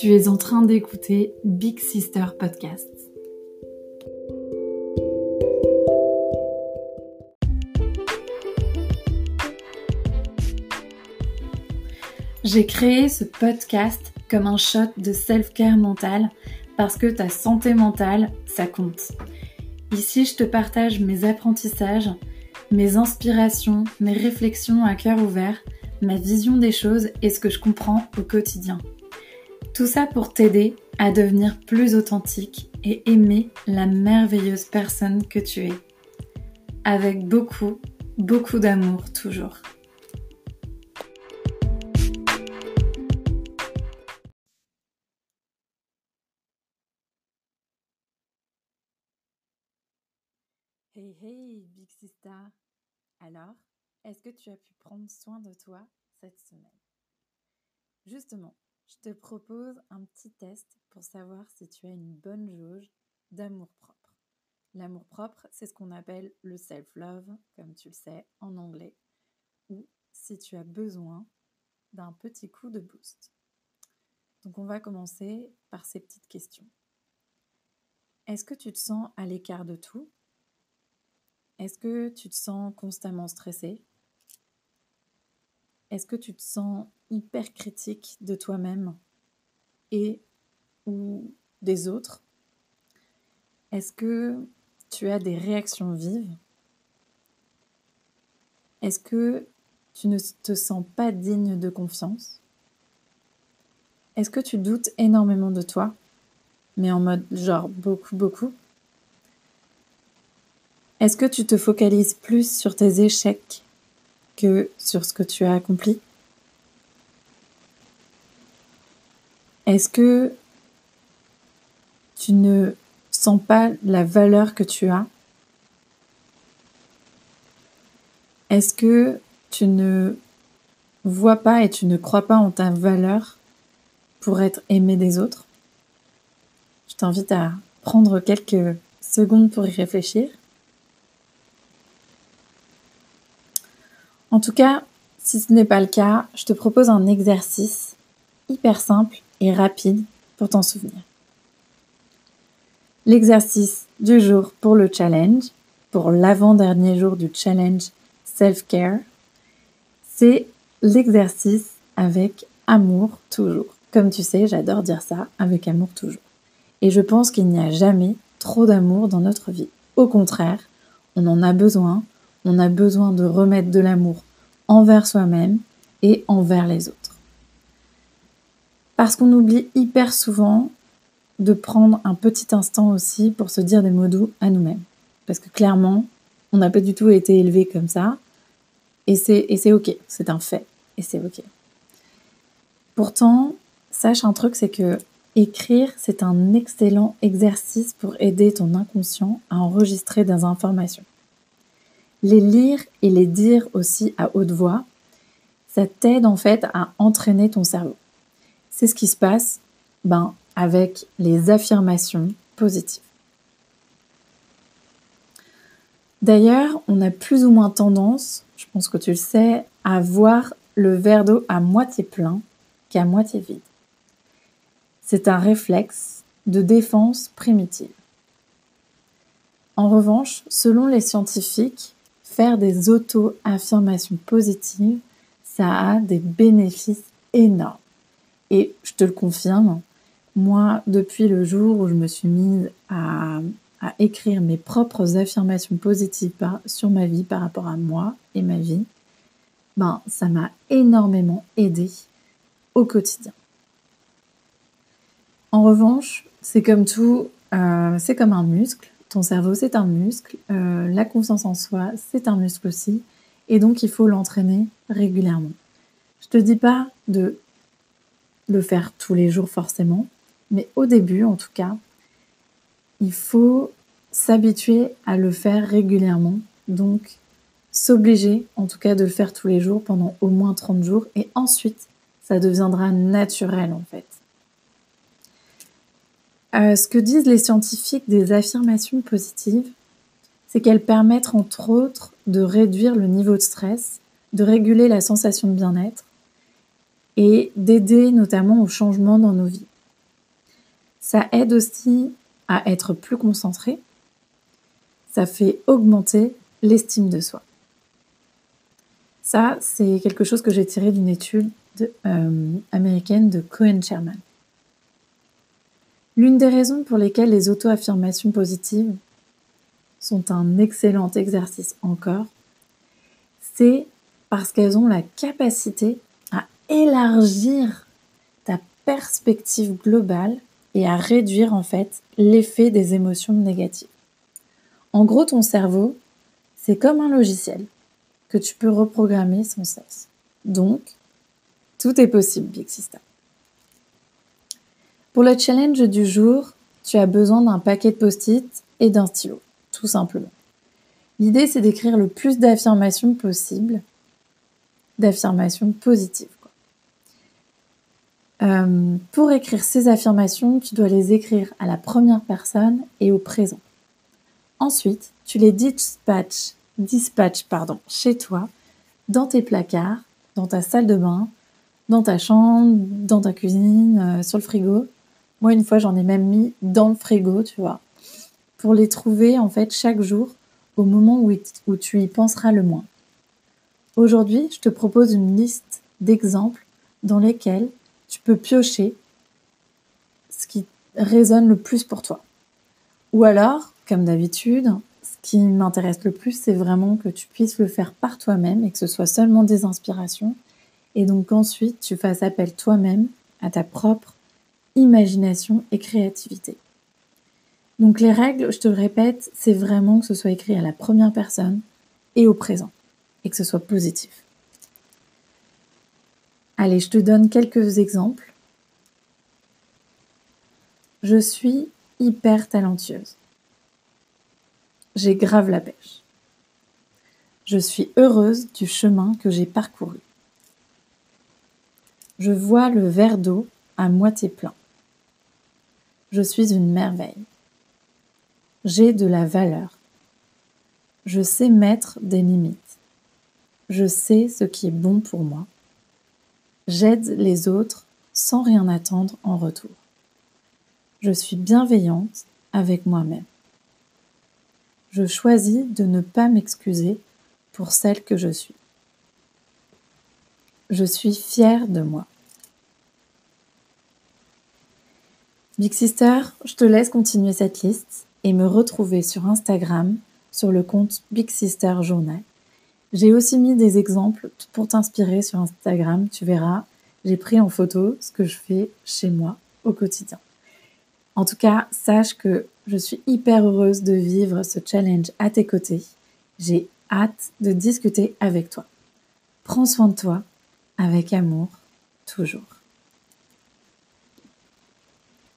Tu es en train d'écouter Big Sister Podcast. J'ai créé ce podcast comme un shot de self-care mental parce que ta santé mentale, ça compte. Ici, je te partage mes apprentissages, mes inspirations, mes réflexions à cœur ouvert, ma vision des choses et ce que je comprends au quotidien. Tout ça pour t'aider à devenir plus authentique et aimer la merveilleuse personne que tu es. Avec beaucoup, beaucoup d'amour toujours. Hey hey, Big Sister. Alors, est-ce que tu as pu prendre soin de toi cette semaine? Justement, je te propose un petit test pour savoir si tu as une bonne jauge d'amour-propre. L'amour-propre, c'est ce qu'on appelle le self-love, comme tu le sais, en anglais, ou si tu as besoin d'un petit coup de boost. Donc on va commencer par ces petites questions. Est-ce que tu te sens à l'écart de tout? Est-ce que tu te sens constamment stressé? Est-ce que tu te sens hyper critique de toi-même et ou des autres? Est-ce que tu as des réactions vives? Est-ce que tu ne te sens pas digne de confiance? Est-ce que tu doutes énormément de toi, mais en mode genre beaucoup, beaucoup? Est-ce que tu te focalises plus sur tes échecs que sur ce que tu as accompli. Est-ce que tu ne sens pas la valeur que tu as? Est-ce que tu ne vois pas et tu ne crois pas en ta valeur pour être aimé des autres? Je t'invite à prendre quelques secondes pour y réfléchir. En tout cas, si ce n'est pas le cas, je te propose un exercice hyper simple et rapide pour t'en souvenir. L'exercice du jour pour le challenge, pour l'avant-dernier jour du challenge self-care, c'est l'exercice avec amour toujours. Comme tu sais, j'adore dire ça, avec amour toujours. Et je pense qu'il n'y a jamais trop d'amour dans notre vie. Au contraire, on en a besoin, on a besoin de remettre de l'amour envers soi-même et envers les autres. Parce qu'on oublie hyper souvent de prendre un petit instant aussi pour se dire des mots doux à nous-mêmes. Parce que clairement, on n'a pas du tout été élevé comme ça. Et c'est, ok, c'est un fait. Et c'est ok. Pourtant, sache un truc, c'est que écrire, c'est un excellent exercice pour aider ton inconscient à enregistrer des informations les lire et les dire aussi à haute voix, ça t'aide en fait à entraîner ton cerveau. C'est ce qui se passe ben, avec les affirmations positives. D'ailleurs, on a plus ou moins tendance, je pense que tu le sais, à voir le verre d'eau à moitié plein qu'à moitié vide. C'est un réflexe de défense primitive. En revanche, selon les scientifiques, faire des auto-affirmations positives, ça a des bénéfices énormes. Et je te le confirme, moi, depuis le jour où je me suis mise à, écrire mes propres affirmations positives sur ma vie par rapport à moi et ma vie, ben, ça m'a énormément aidé au quotidien. En revanche, c'est comme tout, euh, c'est comme un muscle. Ton cerveau, c'est un muscle. Euh, la confiance en soi, c'est un muscle aussi. Et donc, il faut l'entraîner régulièrement. Je te dis pas de le faire tous les jours forcément, mais au début, en tout cas, il faut s'habituer à le faire régulièrement. Donc, s'obliger, en tout cas, de le faire tous les jours pendant au moins 30 jours. Et ensuite, ça deviendra naturel, en fait. Euh, ce que disent les scientifiques des affirmations positives, c'est qu'elles permettent entre autres de réduire le niveau de stress, de réguler la sensation de bien-être et d'aider notamment au changement dans nos vies. Ça aide aussi à être plus concentré. Ça fait augmenter l'estime de soi. Ça, c'est quelque chose que j'ai tiré d'une étude euh, américaine de Cohen Sherman. L'une des raisons pour lesquelles les auto-affirmations positives sont un excellent exercice encore, c'est parce qu'elles ont la capacité à élargir ta perspective globale et à réduire en fait l'effet des émotions négatives. En gros, ton cerveau, c'est comme un logiciel que tu peux reprogrammer sans cesse. Donc, tout est possible, Big Sister. Pour le challenge du jour, tu as besoin d'un paquet de post-it et d'un stylo, tout simplement. L'idée, c'est d'écrire le plus d'affirmations possible, d'affirmations positives. Euh, pour écrire ces affirmations, tu dois les écrire à la première personne et au présent. Ensuite, tu les dispatches, chez toi, dans tes placards, dans ta salle de bain, dans ta chambre, dans ta cuisine, euh, sur le frigo. Moi, une fois, j'en ai même mis dans le frigo, tu vois, pour les trouver en fait chaque jour au moment où, tu y penseras le moins. Aujourd'hui, je te propose une liste d'exemples dans lesquels tu peux piocher ce qui résonne le plus pour toi. Ou alors, comme d'habitude, ce qui m'intéresse le plus, c'est vraiment que tu puisses le faire par toi-même et que ce soit seulement des inspirations. Et donc ensuite, tu fasses appel toi-même à ta propre imagination et créativité. Donc les règles, je te le répète, c'est vraiment que ce soit écrit à la première personne et au présent, et que ce soit positif. Allez, je te donne quelques exemples. Je suis hyper talentueuse. J'ai grave la pêche. Je suis heureuse du chemin que j'ai parcouru. Je vois le verre d'eau à moitié plein. Je suis une merveille. J'ai de la valeur. Je sais mettre des limites. Je sais ce qui est bon pour moi. J'aide les autres sans rien attendre en retour. Je suis bienveillante avec moi-même. Je choisis de ne pas m'excuser pour celle que je suis. Je suis fière de moi. Big Sister, je te laisse continuer cette liste et me retrouver sur Instagram sur le compte Big Sister Journal. J'ai aussi mis des exemples pour t'inspirer sur Instagram. Tu verras, j'ai pris en photo ce que je fais chez moi au quotidien. En tout cas, sache que je suis hyper heureuse de vivre ce challenge à tes côtés. J'ai hâte de discuter avec toi. Prends soin de toi avec amour, toujours.